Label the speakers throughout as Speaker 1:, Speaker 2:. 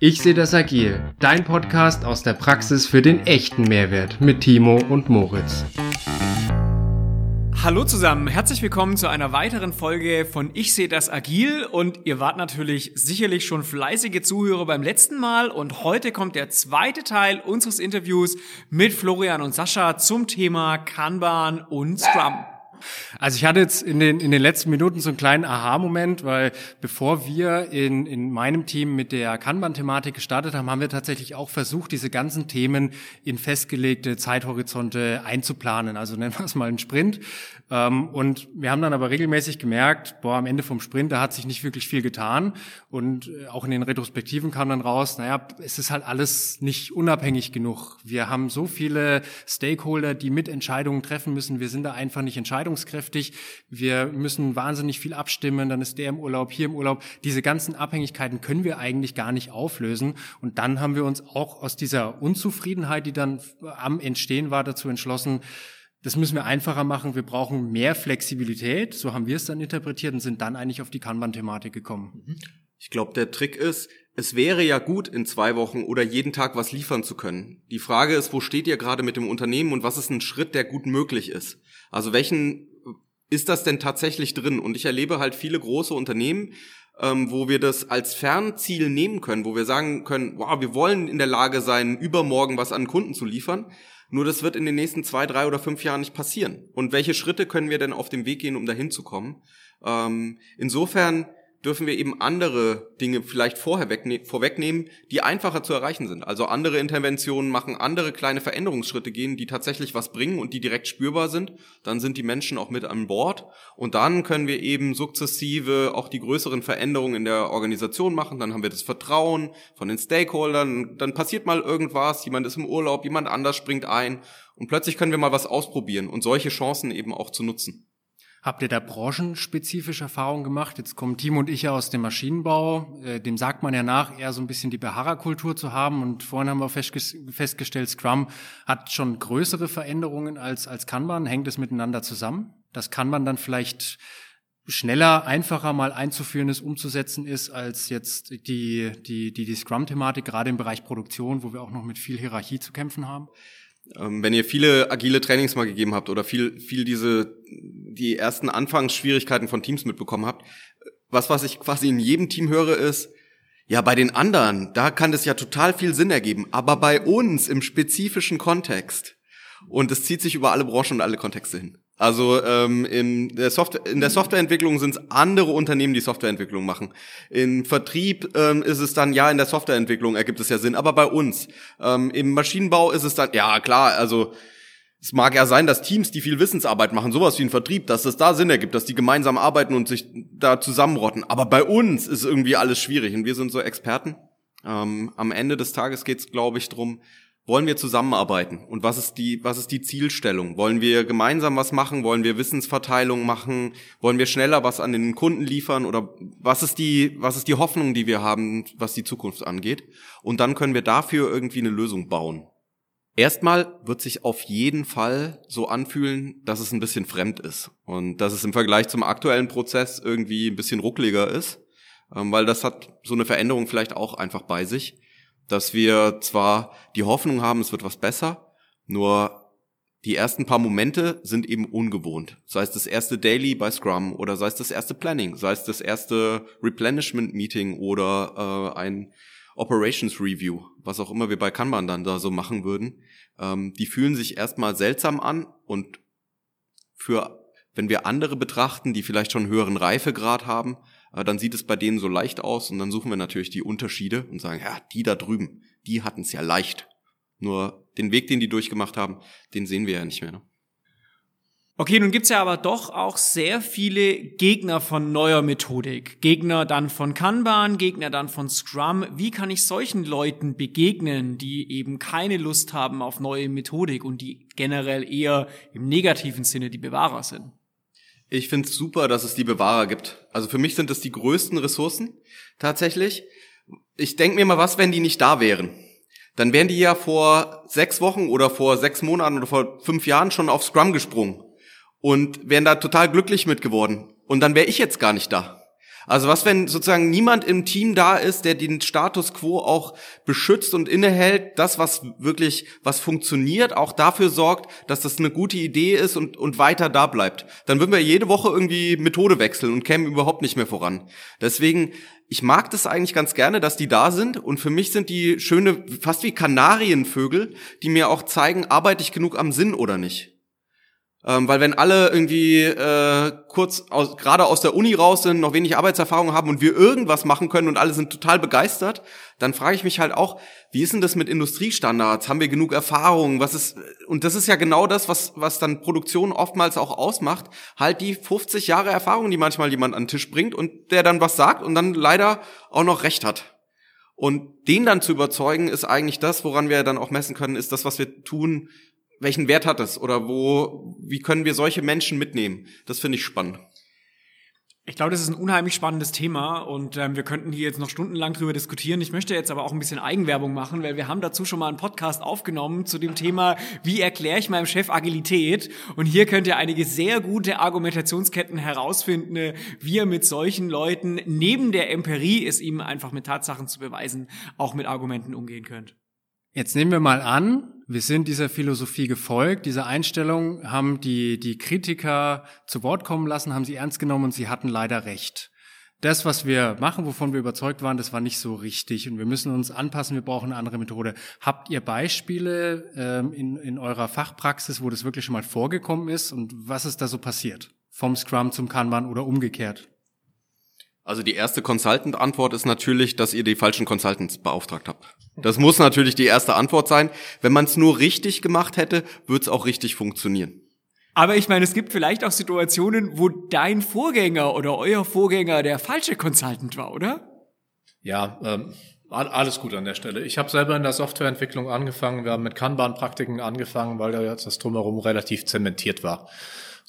Speaker 1: Ich sehe das agil, dein Podcast aus der Praxis für den echten Mehrwert mit Timo und Moritz.
Speaker 2: Hallo zusammen, herzlich willkommen zu einer weiteren Folge von Ich sehe das agil und ihr wart natürlich sicherlich schon fleißige Zuhörer beim letzten Mal und heute kommt der zweite Teil unseres Interviews mit Florian und Sascha zum Thema Kanban und Scrum.
Speaker 1: Also ich hatte jetzt in den, in den letzten Minuten so einen kleinen Aha-Moment, weil bevor wir in, in meinem Team mit der Kanban-Thematik gestartet haben, haben wir tatsächlich auch versucht, diese ganzen Themen in festgelegte Zeithorizonte einzuplanen. Also nennen wir es mal einen Sprint. Ähm, und wir haben dann aber regelmäßig gemerkt, boah, am Ende vom Sprint, da hat sich nicht wirklich viel getan. Und äh, auch in den Retrospektiven kam dann raus, naja, es ist halt alles nicht unabhängig genug. Wir haben so viele Stakeholder, die mit Entscheidungen treffen müssen. Wir sind da einfach nicht entscheidungskräftig. Wir müssen wahnsinnig viel abstimmen. Dann ist der im Urlaub, hier im Urlaub. Diese ganzen Abhängigkeiten können wir eigentlich gar nicht auflösen. Und dann haben wir uns auch aus dieser Unzufriedenheit, die dann am Entstehen war, dazu entschlossen, das müssen wir einfacher machen. Wir brauchen mehr Flexibilität. So haben wir es dann interpretiert und sind dann eigentlich auf die Kanban-Thematik gekommen.
Speaker 3: Ich glaube, der Trick ist, es wäre ja gut, in zwei Wochen oder jeden Tag was liefern zu können. Die Frage ist, wo steht ihr gerade mit dem Unternehmen und was ist ein Schritt, der gut möglich ist? Also welchen ist das denn tatsächlich drin? Und ich erlebe halt viele große Unternehmen, ähm, wo wir das als Fernziel nehmen können, wo wir sagen können, wow, wir wollen in der Lage sein, übermorgen was an Kunden zu liefern. Nur das wird in den nächsten zwei, drei oder fünf Jahren nicht passieren. Und welche Schritte können wir denn auf dem Weg gehen, um dahin zu kommen? Ähm, insofern dürfen wir eben andere Dinge vielleicht vorher vorwegnehmen, die einfacher zu erreichen sind. Also andere Interventionen machen, andere kleine Veränderungsschritte gehen, die tatsächlich was bringen und die direkt spürbar sind. Dann sind die Menschen auch mit an Bord. Und dann können wir eben sukzessive auch die größeren Veränderungen in der Organisation machen. Dann haben wir das Vertrauen von den Stakeholdern. Dann passiert mal irgendwas, jemand ist im Urlaub, jemand anders springt ein. Und plötzlich können wir mal was ausprobieren und solche Chancen eben auch zu nutzen.
Speaker 1: Habt ihr da branchenspezifisch Erfahrungen gemacht? Jetzt kommen Timo und ich ja aus dem Maschinenbau. Äh, dem sagt man ja nach, eher so ein bisschen die Beharrerkultur zu haben. Und vorhin haben wir festgestellt, Scrum hat schon größere Veränderungen als, als Kanban. Hängt es miteinander zusammen? Das Kanban dann vielleicht schneller, einfacher mal einzuführen ist, umzusetzen ist, als jetzt die, die, die, die Scrum-Thematik, gerade im Bereich Produktion, wo wir auch noch mit viel Hierarchie zu kämpfen haben?
Speaker 3: Ähm, wenn ihr viele agile Trainings mal gegeben habt oder viel, viel diese, die ersten Anfangsschwierigkeiten von Teams mitbekommen habt, was, was ich quasi in jedem Team höre, ist, ja, bei den anderen, da kann das ja total viel Sinn ergeben, aber bei uns im spezifischen Kontext. Und es zieht sich über alle Branchen und alle Kontexte hin. Also ähm, in, der Software, in der Softwareentwicklung sind es andere Unternehmen, die Softwareentwicklung machen. Im Vertrieb ähm, ist es dann, ja, in der Softwareentwicklung ergibt es ja Sinn, aber bei uns. Ähm, Im Maschinenbau ist es dann, ja klar, also es mag ja sein, dass Teams, die viel Wissensarbeit machen, sowas wie ein Vertrieb, dass es da Sinn ergibt, dass die gemeinsam arbeiten und sich da zusammenrotten. Aber bei uns ist irgendwie alles schwierig und wir sind so Experten. Ähm, am Ende des Tages geht es, glaube ich, drum wollen wir zusammenarbeiten? Und was ist die, was ist die Zielstellung? Wollen wir gemeinsam was machen? Wollen wir Wissensverteilung machen? Wollen wir schneller was an den Kunden liefern? Oder was ist die, was ist die Hoffnung, die wir haben, was die Zukunft angeht? Und dann können wir dafür irgendwie eine Lösung bauen. Erstmal wird sich auf jeden Fall so anfühlen, dass es ein bisschen fremd ist und dass es im Vergleich zum aktuellen Prozess irgendwie ein bisschen ruckliger ist, ähm, weil das hat so eine Veränderung vielleicht auch einfach bei sich dass wir zwar die Hoffnung haben, es wird was besser, nur die ersten paar Momente sind eben ungewohnt. Sei es das erste Daily bei Scrum oder sei es das erste Planning, sei es das erste Replenishment Meeting oder äh, ein Operations Review, was auch immer wir bei Kanban dann da so machen würden. Ähm, die fühlen sich erstmal seltsam an und für, wenn wir andere betrachten, die vielleicht schon höheren Reifegrad haben, äh, dann sieht es bei denen so leicht aus und dann suchen wir natürlich die Unterschiede und sagen, ja, die da drüben, die hatten es ja leicht. Nur den Weg, den die durchgemacht haben, den sehen wir ja nicht mehr. Ne?
Speaker 2: Okay, nun gibt's ja aber doch auch sehr viele Gegner von neuer Methodik. Gegner dann von Kanban, Gegner dann von Scrum. Wie kann ich solchen Leuten begegnen, die eben keine Lust haben auf neue Methodik und die generell eher im negativen Sinne die Bewahrer sind?
Speaker 3: Ich finde es super, dass es die Bewahrer gibt. Also für mich sind das die größten Ressourcen tatsächlich. Ich denke mir mal, was, wenn die nicht da wären? Dann wären die ja vor sechs Wochen oder vor sechs Monaten oder vor fünf Jahren schon auf Scrum gesprungen und wären da total glücklich mit geworden. Und dann wäre ich jetzt gar nicht da. Also was, wenn sozusagen niemand im Team da ist, der den Status quo auch beschützt und innehält, das, was wirklich, was funktioniert, auch dafür sorgt, dass das eine gute Idee ist und, und weiter da bleibt. Dann würden wir jede Woche irgendwie Methode wechseln und kämen überhaupt nicht mehr voran. Deswegen, ich mag das eigentlich ganz gerne, dass die da sind und für mich sind die schöne, fast wie Kanarienvögel, die mir auch zeigen, arbeite ich genug am Sinn oder nicht. Ähm, weil wenn alle irgendwie äh, kurz aus, gerade aus der Uni raus sind, noch wenig Arbeitserfahrung haben und wir irgendwas machen können und alle sind total begeistert, dann frage ich mich halt auch, wie ist denn das mit Industriestandards? Haben wir genug Erfahrung? Was ist und das ist ja genau das, was was dann Produktion oftmals auch ausmacht, halt die 50 Jahre Erfahrung, die manchmal jemand an den Tisch bringt und der dann was sagt und dann leider auch noch recht hat. Und den dann zu überzeugen, ist eigentlich das, woran wir dann auch messen können, ist das, was wir tun, welchen Wert hat es oder wo, wie können wir solche Menschen mitnehmen? Das finde ich spannend.
Speaker 2: Ich glaube, das ist ein unheimlich spannendes Thema und ähm, wir könnten hier jetzt noch stundenlang drüber diskutieren. Ich möchte jetzt aber auch ein bisschen Eigenwerbung machen, weil wir haben dazu schon mal einen Podcast aufgenommen zu dem Thema, wie erkläre ich meinem Chef Agilität? Und hier könnt ihr einige sehr gute Argumentationsketten herausfinden, wie ihr mit solchen Leuten neben der Empirie, es ihm einfach mit Tatsachen zu beweisen, auch mit Argumenten umgehen könnt.
Speaker 1: Jetzt nehmen wir mal an, wir sind dieser Philosophie gefolgt, dieser Einstellung, haben die, die Kritiker zu Wort kommen lassen, haben sie ernst genommen und sie hatten leider recht. Das, was wir machen, wovon wir überzeugt waren, das war nicht so richtig und wir müssen uns anpassen, wir brauchen eine andere Methode. Habt ihr Beispiele ähm, in, in eurer Fachpraxis, wo das wirklich schon mal vorgekommen ist und was ist da so passiert? Vom Scrum zum Kanban oder umgekehrt?
Speaker 3: Also die erste Consultant-Antwort ist natürlich, dass ihr die falschen Consultants beauftragt habt. Das muss natürlich die erste Antwort sein. Wenn man es nur richtig gemacht hätte, würde es auch richtig funktionieren.
Speaker 2: Aber ich meine, es gibt vielleicht auch Situationen, wo dein Vorgänger oder euer Vorgänger der falsche Consultant war, oder?
Speaker 4: Ja, ähm, alles gut an der Stelle. Ich habe selber in der Softwareentwicklung angefangen. Wir haben mit Kanban-Praktiken angefangen, weil da jetzt das drumherum relativ zementiert war.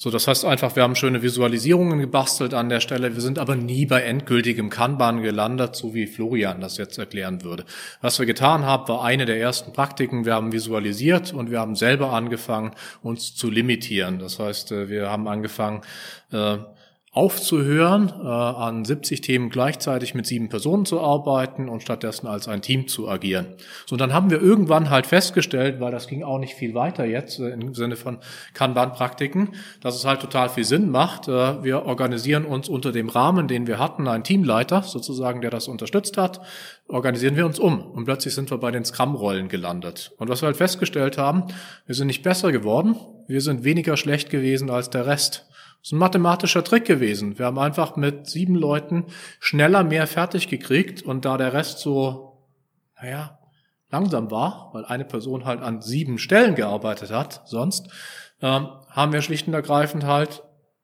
Speaker 4: So, das heißt einfach, wir haben schöne Visualisierungen gebastelt an der Stelle. Wir sind aber nie bei endgültigem Kanban gelandet, so wie Florian das jetzt erklären würde. Was wir getan haben, war eine der ersten Praktiken. Wir haben visualisiert und wir haben selber angefangen, uns zu limitieren. Das heißt, äh, wir haben angefangen, äh, aufzuhören, äh, an 70 Themen gleichzeitig mit sieben Personen zu arbeiten und stattdessen als ein Team zu agieren. So, und dann haben wir irgendwann halt festgestellt, weil das ging auch nicht viel weiter jetzt äh, im Sinne von Kanban-Praktiken, dass es halt total viel Sinn macht. Äh, wir organisieren uns unter dem Rahmen, den wir hatten, einen Teamleiter sozusagen, der das unterstützt hat, organisieren wir uns um. Und plötzlich sind wir bei den Scrum-Rollen gelandet. Und was wir halt festgestellt haben, wir sind nicht besser geworden, wir sind weniger schlecht gewesen als der Rest. Das ist ein mathematischer Trick gewesen. Wir haben einfach mit sieben Leuten schneller mehr fertig gekriegt und da der Rest so, naja, langsam war, weil eine Person halt an sieben Stellen gearbeitet hat, sonst, ähm, haben wir schlicht und ergreifend halt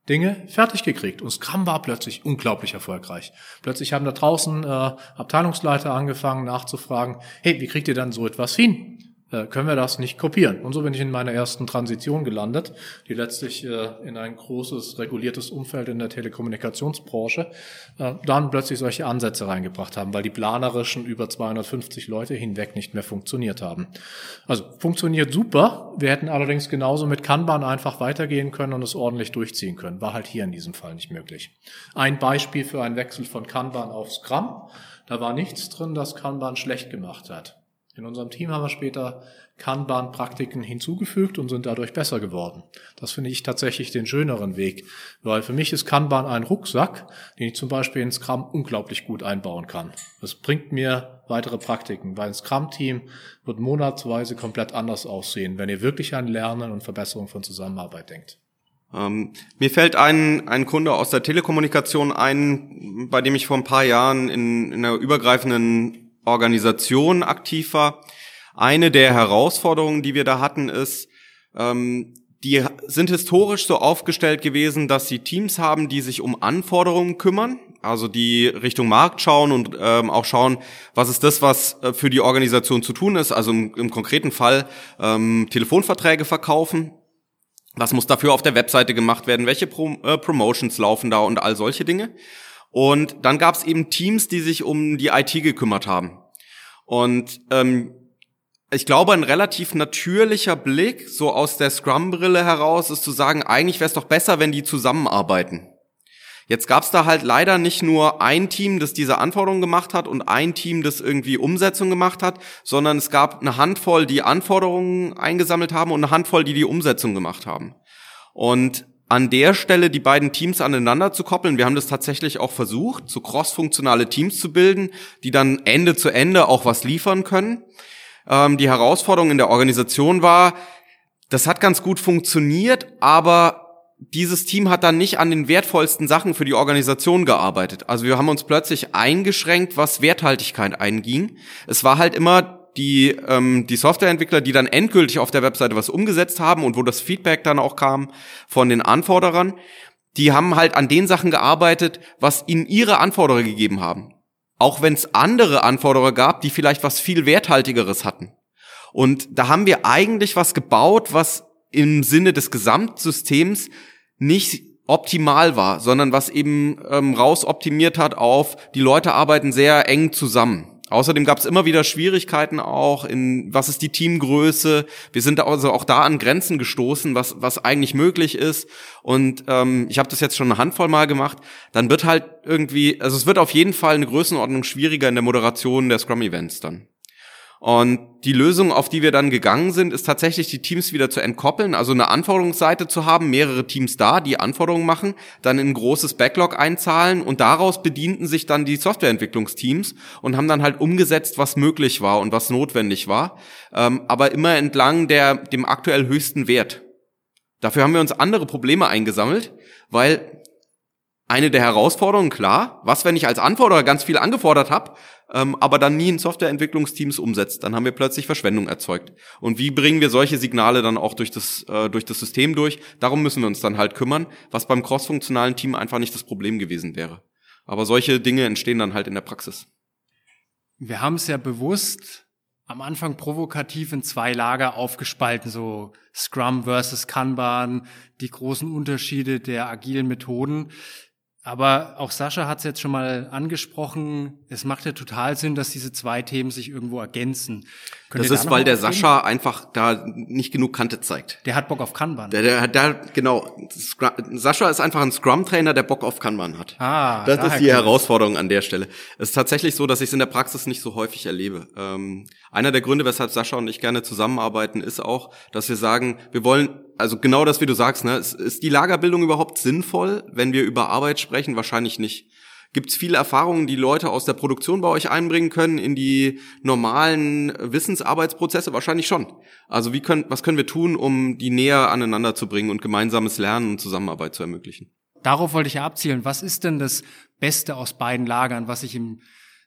Speaker 4: Dinge fertig gekriegt. Und Scrum war plötzlich unglaublich erfolgreich. Plötzlich haben da draußen äh, Abteilungsleiter angefangen nachzufragen, hey, wie kriegt ihr dann so etwas hin? Äh, können wir das nicht kopieren. Und so bin ich in meiner ersten Transition gelandet, die letztlich äh, in ein großes reguliertes Umfeld in der Telekommunikationsbranche äh, dann plötzlich solche Ansätze reingebracht haben, weil die planerischen über 250 Leute hinweg nicht mehr funktioniert haben. Also funktioniert super. Wir hätten allerdings genauso mit Kanban einfach weitergehen können und es ordentlich durchziehen können. War halt hier in diesem Fall nicht möglich. Ein Beispiel für einen Wechsel von Kanban auf Scrum. Da war nichts drin, das Kanban schlecht gemacht hat. In unserem Team haben wir später Kanban-Praktiken hinzugefügt und sind dadurch besser geworden. Das finde ich tatsächlich den schöneren Weg, weil für mich ist Kanban ein Rucksack, den ich zum Beispiel in Scrum unglaublich gut einbauen kann. Das bringt mir weitere Praktiken, weil ein Scrum-Team wird monatsweise komplett anders aussehen, wenn ihr wirklich an Lernen und Verbesserung von Zusammenarbeit denkt.
Speaker 3: Ähm, mir fällt ein, ein Kunde aus der Telekommunikation ein, bei dem ich vor ein paar Jahren in, in einer übergreifenden Organisation aktiv war. Eine der Herausforderungen, die wir da hatten, ist, ähm, die sind historisch so aufgestellt gewesen, dass sie Teams haben, die sich um Anforderungen kümmern, also die Richtung Markt schauen und ähm, auch schauen, was ist das, was äh, für die Organisation zu tun ist. Also im, im konkreten Fall ähm, Telefonverträge verkaufen. Was muss dafür auf der Webseite gemacht werden? Welche Pro äh, Promotions laufen da und all solche Dinge? Und dann gab es eben Teams, die sich um die IT gekümmert haben. Und ähm, ich glaube, ein relativ natürlicher Blick, so aus der Scrum-Brille heraus, ist zu sagen, eigentlich wäre es doch besser, wenn die zusammenarbeiten. Jetzt gab's da halt leider nicht nur ein Team, das diese Anforderungen gemacht hat und ein Team, das irgendwie Umsetzung gemacht hat, sondern es gab eine Handvoll, die Anforderungen eingesammelt haben und eine Handvoll, die die Umsetzung gemacht haben. Und an der Stelle die beiden Teams aneinander zu koppeln. Wir haben das tatsächlich auch versucht, so cross-funktionale Teams zu bilden, die dann Ende zu Ende auch was liefern können. Ähm, die Herausforderung in der Organisation war, das hat ganz gut funktioniert, aber dieses Team hat dann nicht an den wertvollsten Sachen für die Organisation gearbeitet. Also wir haben uns plötzlich eingeschränkt, was Werthaltigkeit einging. Es war halt immer die, ähm, die Softwareentwickler, die dann endgültig auf der Webseite was umgesetzt haben und wo das Feedback dann auch kam von den Anforderern, die haben halt an den Sachen gearbeitet, was ihnen ihre Anforderer gegeben haben. Auch wenn es andere Anforderer gab, die vielleicht was viel Werthaltigeres hatten. Und da haben wir eigentlich was gebaut, was im Sinne des Gesamtsystems nicht optimal war, sondern was eben ähm, rausoptimiert hat auf, die Leute arbeiten sehr eng zusammen. Außerdem gab es immer wieder Schwierigkeiten auch in, was ist die Teamgröße. Wir sind also auch da an Grenzen gestoßen, was, was eigentlich möglich ist. Und ähm, ich habe das jetzt schon eine Handvoll Mal gemacht. Dann wird halt irgendwie, also es wird auf jeden Fall eine Größenordnung schwieriger in der Moderation der Scrum-Events dann. Und die Lösung, auf die wir dann gegangen sind, ist tatsächlich die Teams wieder zu entkoppeln, also eine Anforderungsseite zu haben, mehrere Teams da, die Anforderungen machen, dann in ein großes Backlog einzahlen und daraus bedienten sich dann die Softwareentwicklungsteams und haben dann halt umgesetzt, was möglich war und was notwendig war, ähm, aber immer entlang der, dem aktuell höchsten Wert. Dafür haben wir uns andere Probleme eingesammelt, weil eine der Herausforderungen, klar, was, wenn ich als Anforderer ganz viel angefordert habe, ähm, aber dann nie in Softwareentwicklungsteams umsetzt, dann haben wir plötzlich Verschwendung erzeugt. Und wie bringen wir solche Signale dann auch durch das, äh, durch das System durch? Darum müssen wir uns dann halt kümmern, was beim crossfunktionalen Team einfach nicht das Problem gewesen wäre. Aber solche Dinge entstehen dann halt in der Praxis.
Speaker 1: Wir haben es ja bewusst am Anfang provokativ in zwei Lager aufgespalten, so Scrum versus Kanban, die großen Unterschiede der agilen Methoden. Aber auch Sascha hat es jetzt schon mal angesprochen. Es macht ja total Sinn, dass diese zwei Themen sich irgendwo ergänzen.
Speaker 3: Könnt das ist, da weil der Sascha einfach da nicht genug Kante zeigt.
Speaker 1: Der hat Bock auf Kanban.
Speaker 3: Der, der hat da, genau. Sascha ist einfach ein Scrum-Trainer, der Bock auf Kanban hat.
Speaker 1: Ah,
Speaker 3: das ist die Herausforderung an der Stelle. Es ist tatsächlich so, dass ich es in der Praxis nicht so häufig erlebe. Ähm, einer der Gründe, weshalb Sascha und ich gerne zusammenarbeiten, ist auch, dass wir sagen, wir wollen also genau das, wie du sagst, ne? Ist, ist die Lagerbildung überhaupt sinnvoll, wenn wir über Arbeit sprechen? Wahrscheinlich nicht. Gibt es viele Erfahrungen, die Leute aus der Produktion bei euch einbringen können in die normalen Wissensarbeitsprozesse? Wahrscheinlich schon. Also wie können, was können wir tun, um die näher aneinander zu bringen und gemeinsames Lernen und Zusammenarbeit zu ermöglichen?
Speaker 1: Darauf wollte ich ja abzielen. Was ist denn das Beste aus beiden Lagern, was ich im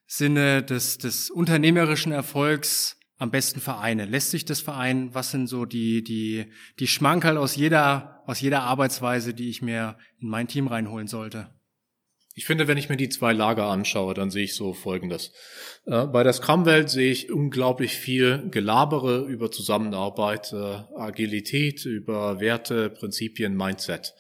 Speaker 1: Sinne des, des unternehmerischen Erfolgs am besten vereine? Lässt sich das vereinen? Was sind so die, die, die Schmankerl aus jeder, aus jeder Arbeitsweise, die ich mir in mein Team reinholen sollte?
Speaker 4: Ich finde, wenn ich mir die zwei Lager anschaue, dann sehe ich so Folgendes. Äh, bei der Scrum-Welt sehe ich unglaublich viel Gelabere über Zusammenarbeit, äh, Agilität, über Werte, Prinzipien, Mindset.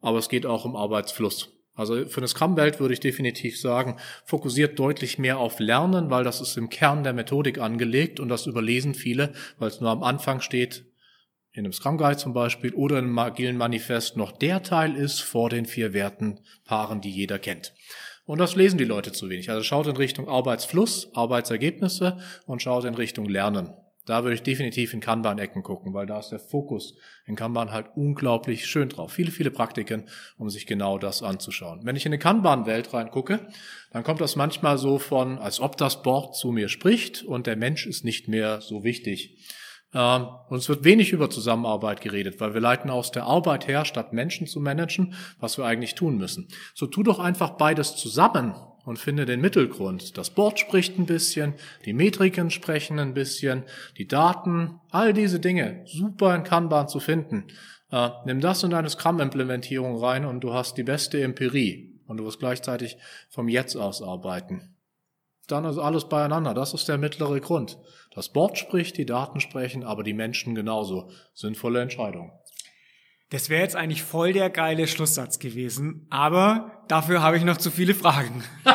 Speaker 4: Aber es geht auch um Arbeitsfluss. Also für eine Scrum-Welt würde ich definitiv sagen, fokussiert deutlich mehr auf Lernen, weil das ist im Kern der Methodik angelegt und das überlesen viele, weil es nur am Anfang steht, in einem Scrum Guide zum Beispiel oder in einem agilen Manifest noch der Teil ist vor den vier Werten Paaren, die jeder kennt. Und das lesen die Leute zu wenig. Also schaut in Richtung Arbeitsfluss, Arbeitsergebnisse und schaut in Richtung Lernen. Da würde ich definitiv in Kanban-Ecken gucken, weil da ist der Fokus in Kanban halt unglaublich schön drauf. Viele, viele Praktiken, um sich genau das anzuschauen. Wenn ich in eine Kanban-Welt reingucke, dann kommt das manchmal so von, als ob das Board zu mir spricht und der Mensch ist nicht mehr so wichtig. Ähm, und es wird wenig über Zusammenarbeit geredet, weil wir leiten aus der Arbeit her, statt Menschen zu managen, was wir eigentlich tun müssen. So tu doch einfach beides zusammen und finde den Mittelgrund. Das Board spricht ein bisschen, die Metriken sprechen ein bisschen, die Daten, all diese Dinge, super in Kanban zu finden. Äh, nimm das in deine Scrum-Implementierung rein und du hast die beste Empirie und du wirst gleichzeitig vom Jetzt aus arbeiten. Dann ist alles beieinander. Das ist der mittlere Grund. Das Board spricht, die Daten sprechen, aber die Menschen genauso. Sinnvolle Entscheidung.
Speaker 2: Das wäre jetzt eigentlich voll der geile Schlusssatz gewesen, aber dafür habe ich noch zu viele Fragen.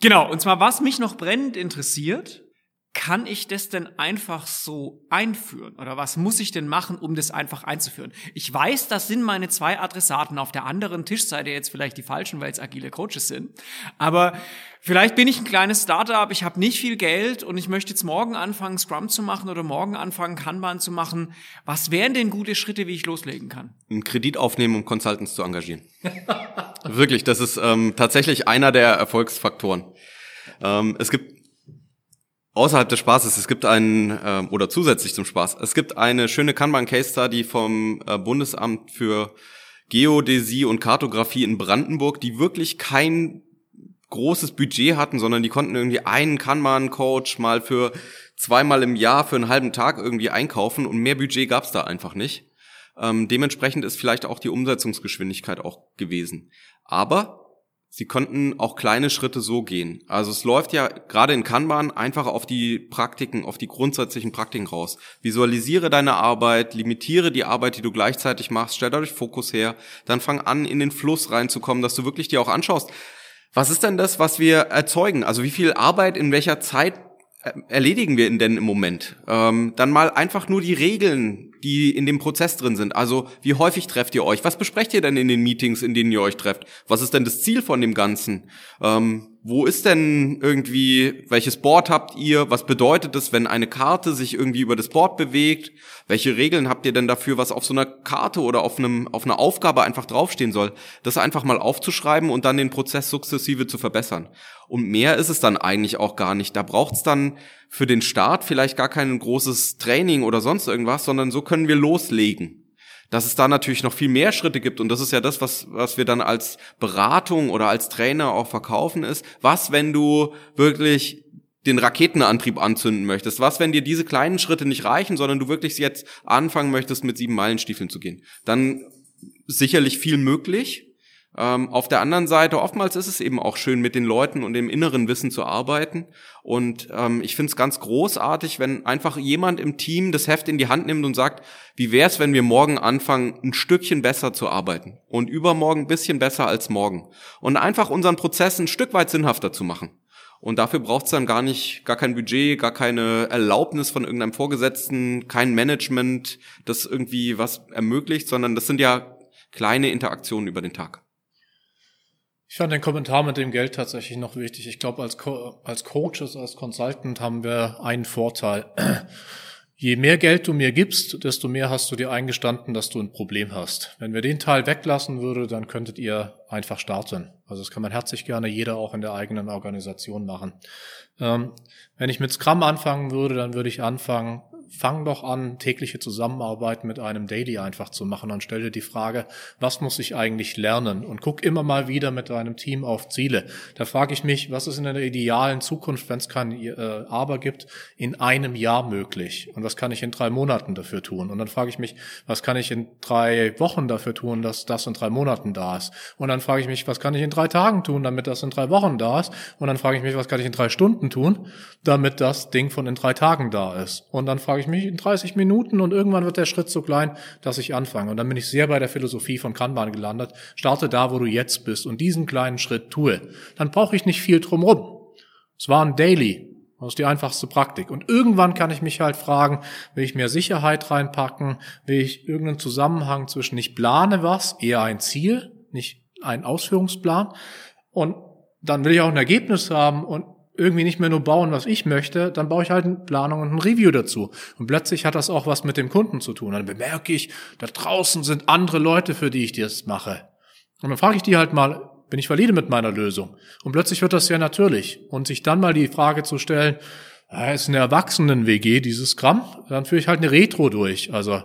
Speaker 2: genau, und zwar was mich noch brennend interessiert, kann ich das denn einfach so einführen? Oder was muss ich denn machen, um das einfach einzuführen? Ich weiß, das sind meine zwei Adressaten auf der anderen Tischseite jetzt vielleicht die falschen, weil es agile Coaches sind. Aber vielleicht bin ich ein kleines Startup, ich habe nicht viel Geld und ich möchte jetzt morgen anfangen, Scrum zu machen oder morgen anfangen, Kanban zu machen. Was wären denn gute Schritte, wie ich loslegen kann?
Speaker 3: Einen Kredit aufnehmen, um Consultants zu engagieren. Wirklich, das ist ähm, tatsächlich einer der Erfolgsfaktoren. Ähm, es gibt außerhalb des Spaßes, es gibt einen, äh, oder zusätzlich zum Spaß, es gibt eine schöne Kanban-Case-Study vom äh, Bundesamt für Geodäsie und Kartografie in Brandenburg, die wirklich kein großes Budget hatten, sondern die konnten irgendwie einen Kanban-Coach mal für zweimal im Jahr für einen halben Tag irgendwie einkaufen und mehr Budget gab's da einfach nicht. Ähm, dementsprechend ist vielleicht auch die Umsetzungsgeschwindigkeit auch gewesen. Aber Sie konnten auch kleine Schritte so gehen. Also es läuft ja gerade in Kanban einfach auf die Praktiken, auf die grundsätzlichen Praktiken raus. Visualisiere deine Arbeit, limitiere die Arbeit, die du gleichzeitig machst, stell dadurch Fokus her, dann fang an, in den Fluss reinzukommen, dass du wirklich dir auch anschaust. Was ist denn das, was wir erzeugen? Also wie viel Arbeit in welcher Zeit äh, erledigen wir denn im Moment? Ähm, dann mal einfach nur die Regeln die in dem Prozess drin sind. Also wie häufig trefft ihr euch? Was besprecht ihr denn in den Meetings, in denen ihr euch trefft? Was ist denn das Ziel von dem Ganzen? Ähm, wo ist denn irgendwie, welches Board habt ihr? Was bedeutet es, wenn eine Karte sich irgendwie über das Board bewegt? Welche Regeln habt ihr denn dafür, was auf so einer Karte oder auf einem, auf einer Aufgabe einfach draufstehen soll? Das einfach mal aufzuschreiben und dann den Prozess sukzessive zu verbessern. Und mehr ist es dann eigentlich auch gar nicht. Da braucht es dann für den Start vielleicht gar kein großes Training oder sonst irgendwas, sondern so können wir loslegen dass es da natürlich noch viel mehr Schritte gibt und das ist ja das, was, was wir dann als Beratung oder als Trainer auch verkaufen ist. Was, wenn du wirklich den Raketenantrieb anzünden möchtest? Was, wenn dir diese kleinen Schritte nicht reichen, sondern du wirklich jetzt anfangen möchtest, mit sieben Meilenstiefeln zu gehen? Dann sicherlich viel möglich, ähm, auf der anderen Seite, oftmals ist es eben auch schön, mit den Leuten und dem inneren Wissen zu arbeiten. Und ähm, ich finde es ganz großartig, wenn einfach jemand im Team das Heft in die Hand nimmt und sagt, wie wäre es, wenn wir morgen anfangen, ein Stückchen besser zu arbeiten und übermorgen ein bisschen besser als morgen. Und einfach unseren Prozess ein Stück weit sinnhafter zu machen. Und dafür braucht es dann gar nicht, gar kein Budget, gar keine Erlaubnis von irgendeinem Vorgesetzten, kein Management, das irgendwie was ermöglicht, sondern das sind ja kleine Interaktionen über den Tag.
Speaker 4: Ich fand den Kommentar mit dem Geld tatsächlich noch wichtig. Ich glaube, als, Co als Coaches, als Consultant haben wir einen Vorteil. Je mehr Geld du mir gibst, desto mehr hast du dir eingestanden, dass du ein Problem hast. Wenn wir den Teil weglassen würde, dann könntet ihr einfach starten. Also das kann man herzlich gerne jeder auch in der eigenen Organisation machen. Ähm, wenn ich mit Scrum anfangen würde, dann würde ich anfangen, fang doch an, tägliche Zusammenarbeit mit einem Daily einfach zu machen und stell dir die Frage, was muss ich eigentlich lernen? Und guck immer mal wieder mit deinem Team auf Ziele. Da frage ich mich, was ist in der idealen Zukunft, wenn es kein äh, Aber gibt, in einem Jahr möglich? Und was kann ich in drei Monaten dafür tun? Und dann frage ich mich, was kann ich in drei Wochen dafür tun, dass das in drei Monaten da ist? Und dann frage ich mich, was kann ich in drei Tagen tun, damit das in drei Wochen da ist? Und dann frage ich mich, was kann ich in drei Stunden tun, damit das Ding von in drei Tagen da ist? Und dann frage ich mich in 30 Minuten und irgendwann wird der Schritt so klein, dass ich anfange. Und dann bin ich sehr bei der Philosophie von Kanban gelandet. Starte da, wo du jetzt bist und diesen kleinen Schritt tue. Dann brauche ich nicht viel drumrum. Es war ein Daily. Das ist die einfachste Praktik. Und irgendwann kann ich mich halt fragen, will ich mehr Sicherheit reinpacken? Will ich irgendeinen Zusammenhang zwischen ich plane was, eher ein Ziel, nicht ein Ausführungsplan. Und dann will ich auch ein Ergebnis haben und irgendwie nicht mehr nur bauen, was ich möchte, dann baue ich halt eine Planung und ein Review dazu. Und plötzlich hat das auch was mit dem Kunden zu tun. Dann bemerke ich, da draußen sind andere Leute, für die ich das mache. Und dann frage ich die halt mal, bin ich valide mit meiner Lösung? Und plötzlich wird das sehr natürlich. Und sich dann mal die Frage zu stellen, ist eine Erwachsenen-WG dieses Gramm? Dann führe ich halt eine Retro durch. Also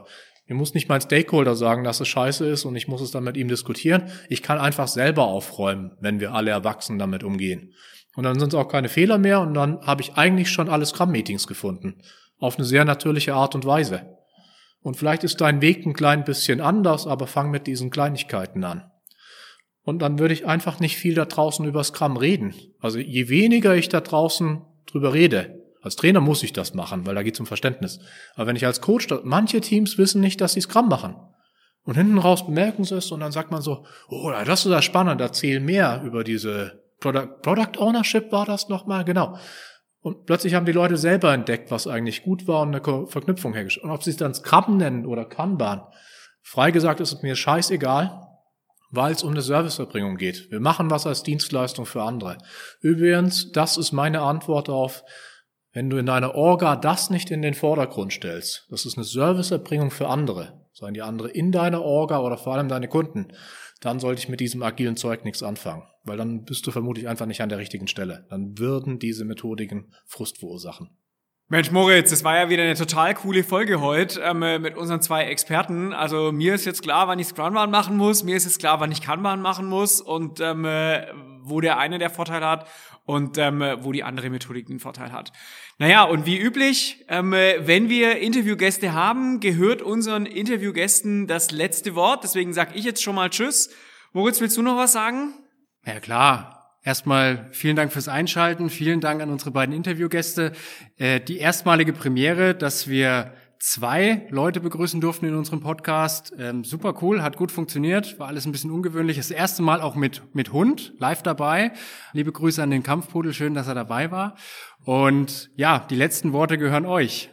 Speaker 4: mir muss nicht mein Stakeholder sagen, dass es scheiße ist und ich muss es dann mit ihm diskutieren. Ich kann einfach selber aufräumen, wenn wir alle Erwachsen damit umgehen. Und dann sind es auch keine Fehler mehr und dann habe ich eigentlich schon alle Scrum-Meetings gefunden. Auf eine sehr natürliche Art und Weise. Und vielleicht ist dein Weg ein klein bisschen anders, aber fang mit diesen Kleinigkeiten an. Und dann würde ich einfach nicht viel da draußen über Scrum reden. Also je weniger ich da draußen drüber rede, als Trainer muss ich das machen, weil da geht es um Verständnis. Aber wenn ich als Coach, manche Teams wissen nicht, dass sie Scrum machen. Und hinten raus bemerken sie es und dann sagt man so, oh, das ist ja spannend, erzähl mehr über diese Product, Product Ownership war das nochmal, genau. Und plötzlich haben die Leute selber entdeckt, was eigentlich gut war und eine Verknüpfung hergestellt. Und ob sie es dann Scrum nennen oder Kanban, frei gesagt ist es mir scheißegal, weil es um eine Serviceerbringung geht. Wir machen was als Dienstleistung für andere. Übrigens, das ist meine Antwort auf, wenn du in deiner Orga das nicht in den Vordergrund stellst, das ist eine Serviceerbringung für andere, seien die andere in deiner Orga oder vor allem deine Kunden, dann sollte ich mit diesem agilen Zeug nichts anfangen, weil dann bist du vermutlich einfach nicht an der richtigen Stelle. Dann würden diese Methodiken Frust verursachen.
Speaker 2: Mensch, Moritz, das war ja wieder eine total coole Folge heute ähm, mit unseren zwei Experten. Also mir ist jetzt klar, wann ich Scrumban machen muss, mir ist jetzt klar, wann ich Kanban machen muss und ähm, äh, wo der eine der Vorteil hat und ähm, wo die andere Methodik den Vorteil hat. Naja, und wie üblich, ähm, wenn wir Interviewgäste haben, gehört unseren Interviewgästen das letzte Wort. Deswegen sage ich jetzt schon mal Tschüss. Moritz, willst du noch was sagen?
Speaker 1: Ja klar, Erstmal vielen Dank fürs Einschalten, vielen Dank an unsere beiden Interviewgäste. Äh, die erstmalige Premiere, dass wir zwei Leute begrüßen durften in unserem Podcast. Ähm, super cool, hat gut funktioniert, war alles ein bisschen ungewöhnlich. Das erste Mal auch mit, mit Hund live dabei. Liebe Grüße an den Kampfpudel, schön, dass er dabei war. Und ja, die letzten Worte gehören euch.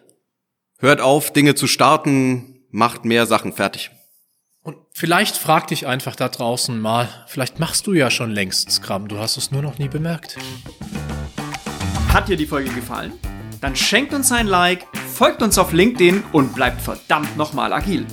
Speaker 3: Hört auf, Dinge zu starten, macht mehr Sachen fertig.
Speaker 4: Und vielleicht frag dich einfach da draußen mal, vielleicht machst du ja schon längst Scrum, du hast es nur noch nie bemerkt.
Speaker 2: Hat dir die Folge gefallen? Dann schenkt uns ein Like, folgt uns auf LinkedIn und bleibt verdammt nochmal agil.